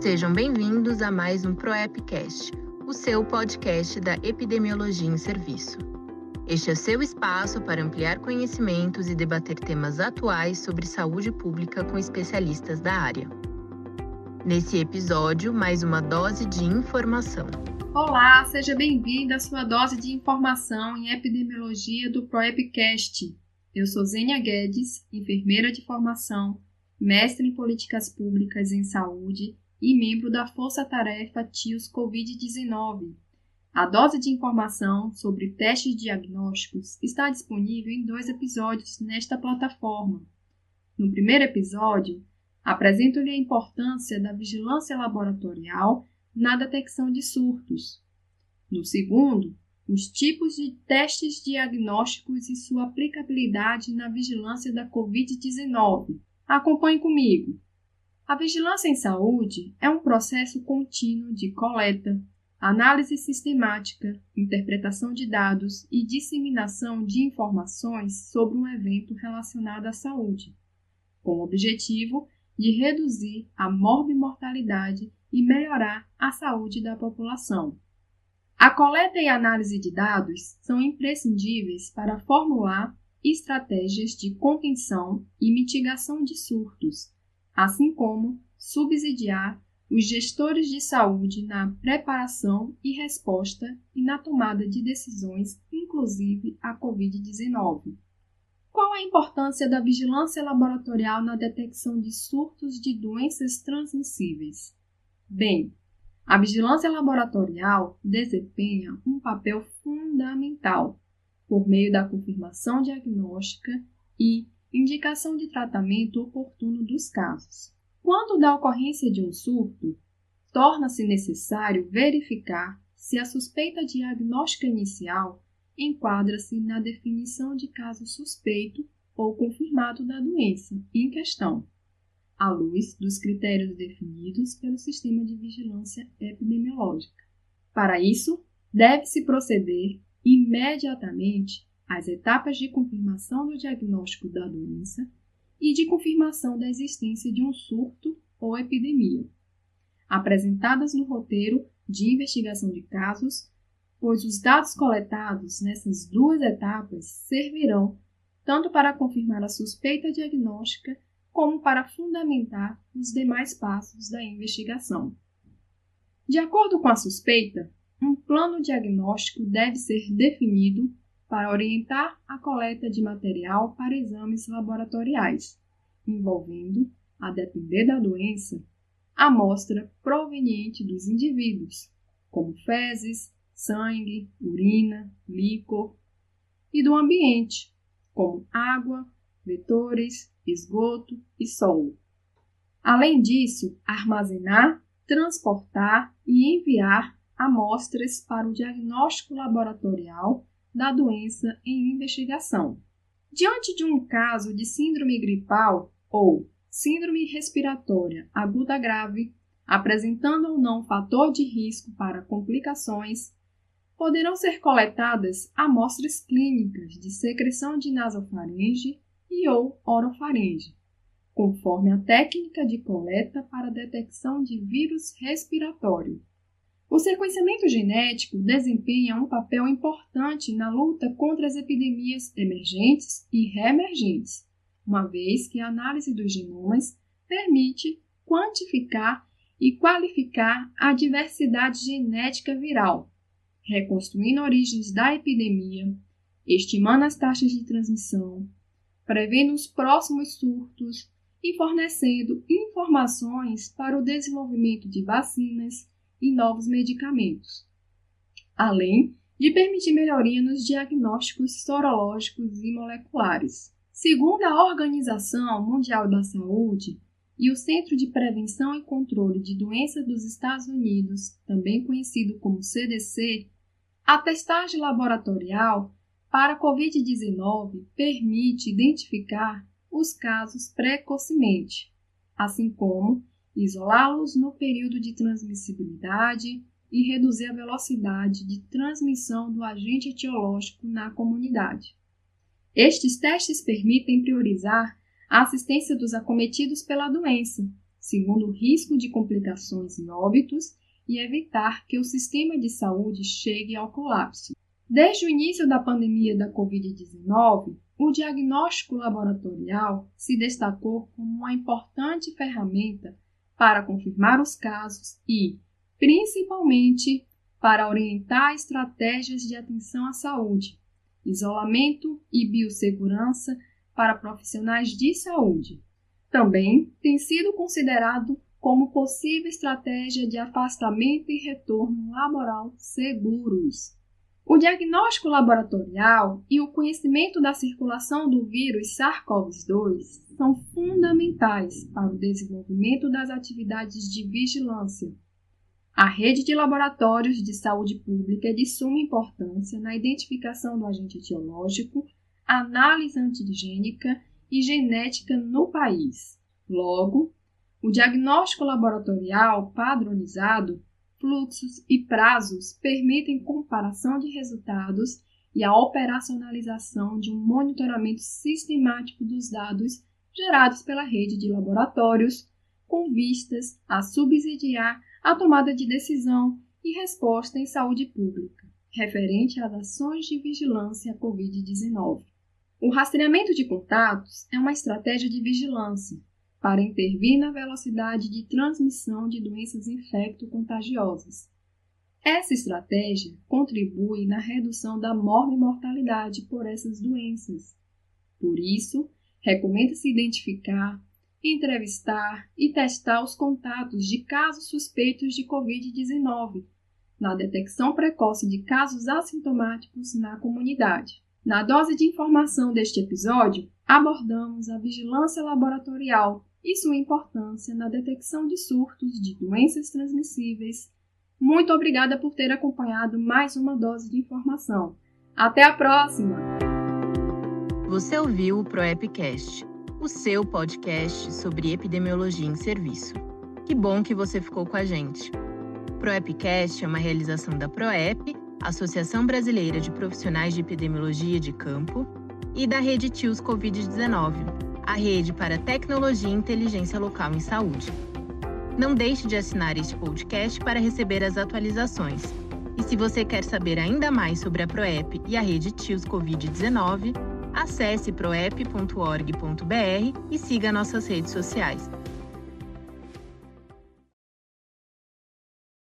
Sejam bem-vindos a mais um ProEpcast, o seu podcast da epidemiologia em serviço. Este é seu espaço para ampliar conhecimentos e debater temas atuais sobre saúde pública com especialistas da área. Nesse episódio, mais uma dose de informação. Olá, seja bem-vindo à sua dose de informação em epidemiologia do ProEpcast. Eu sou Zênia Guedes, enfermeira de formação, mestre em políticas públicas em saúde e membro da Força Tarefa TIOS Covid-19. A dose de informação sobre testes diagnósticos está disponível em dois episódios nesta plataforma. No primeiro episódio, apresento-lhe a importância da vigilância laboratorial na detecção de surtos. No segundo, os tipos de testes diagnósticos e sua aplicabilidade na vigilância da Covid-19. Acompanhe comigo. A vigilância em saúde é um processo contínuo de coleta, análise sistemática, interpretação de dados e disseminação de informações sobre um evento relacionado à saúde, com o objetivo de reduzir a morbimortalidade e melhorar a saúde da população. A coleta e análise de dados são imprescindíveis para formular estratégias de contenção e mitigação de surtos, assim como subsidiar os gestores de saúde na preparação e resposta e na tomada de decisões, inclusive a Covid-19. Qual a importância da vigilância laboratorial na detecção de surtos de doenças transmissíveis? Bem, a vigilância laboratorial desempenha um papel fundamental por meio da confirmação diagnóstica e indicação de tratamento oportuno dos casos. Quando da ocorrência de um surto, torna-se necessário verificar se a suspeita diagnóstica inicial enquadra-se na definição de caso suspeito ou confirmado da doença em questão à luz dos critérios definidos pelo Sistema de Vigilância Epidemiológica. Para isso, deve-se proceder imediatamente às etapas de confirmação do diagnóstico da doença e de confirmação da existência de um surto ou epidemia, apresentadas no roteiro de investigação de casos, pois os dados coletados nessas duas etapas servirão tanto para confirmar a suspeita diagnóstica como para fundamentar os demais passos da investigação. De acordo com a suspeita, um plano diagnóstico deve ser definido para orientar a coleta de material para exames laboratoriais, envolvendo, a depender da doença, amostra proveniente dos indivíduos, como fezes, sangue, urina, líquor, e do ambiente, como água, vetores, esgoto e solo. Além disso, armazenar, transportar e enviar amostras para o diagnóstico laboratorial da doença em investigação. Diante de um caso de síndrome gripal ou síndrome respiratória aguda grave, apresentando ou não fator de risco para complicações, poderão ser coletadas amostras clínicas de secreção de nasofaringe e ou orofaringe, conforme a técnica de coleta para detecção de vírus respiratório. O sequenciamento genético desempenha um papel importante na luta contra as epidemias emergentes e reemergentes, uma vez que a análise dos genomas permite quantificar e qualificar a diversidade genética viral, reconstruindo origens da epidemia, estimando as taxas de transmissão, prevendo os próximos surtos e fornecendo informações para o desenvolvimento de vacinas e novos medicamentos, além de permitir melhoria nos diagnósticos sorológicos e moleculares. Segundo a Organização Mundial da Saúde e o Centro de Prevenção e Controle de Doenças dos Estados Unidos, também conhecido como CDC, a testagem laboratorial para a Covid-19 permite identificar os casos precocemente, assim como isolá-los no período de transmissibilidade e reduzir a velocidade de transmissão do agente etiológico na comunidade. Estes testes permitem priorizar a assistência dos acometidos pela doença, segundo o risco de complicações e óbitos, e evitar que o sistema de saúde chegue ao colapso. Desde o início da pandemia da Covid-19, o diagnóstico laboratorial se destacou como uma importante ferramenta para confirmar os casos e, principalmente, para orientar estratégias de atenção à saúde, isolamento e biossegurança para profissionais de saúde. Também tem sido considerado como possível estratégia de afastamento e retorno laboral seguros. O diagnóstico laboratorial e o conhecimento da circulação do vírus SARS-CoV-2 são fundamentais para o desenvolvimento das atividades de vigilância. A rede de laboratórios de saúde pública é de suma importância na identificação do agente etiológico, análise antigênica e genética no país. Logo, o diagnóstico laboratorial padronizado fluxos e prazos permitem comparação de resultados e a operacionalização de um monitoramento sistemático dos dados gerados pela rede de laboratórios, com vistas a subsidiar a tomada de decisão e resposta em saúde pública, referente às ações de vigilância à Covid-19. O rastreamento de contatos é uma estratégia de vigilância para intervir na velocidade de transmissão de doenças infecto-contagiosas. Essa estratégia contribui na redução da morte-mortalidade por essas doenças. Por isso, recomenda-se identificar, entrevistar e testar os contatos de casos suspeitos de Covid-19, na detecção precoce de casos assintomáticos na comunidade. Na dose de informação deste episódio, abordamos a vigilância laboratorial e sua importância na detecção de surtos de doenças transmissíveis. Muito obrigada por ter acompanhado mais uma dose de informação. Até a próxima! Você ouviu o ProEpcast, o seu podcast sobre epidemiologia em serviço. Que bom que você ficou com a gente. ProEpcast é uma realização da ProEp, Associação Brasileira de Profissionais de Epidemiologia de Campo, e da Rede TIOS Covid-19 a rede para tecnologia e inteligência local em saúde. Não deixe de assinar este podcast para receber as atualizações. E se você quer saber ainda mais sobre a ProEP e a rede TIOS Covid-19, acesse proep.org.br e siga nossas redes sociais.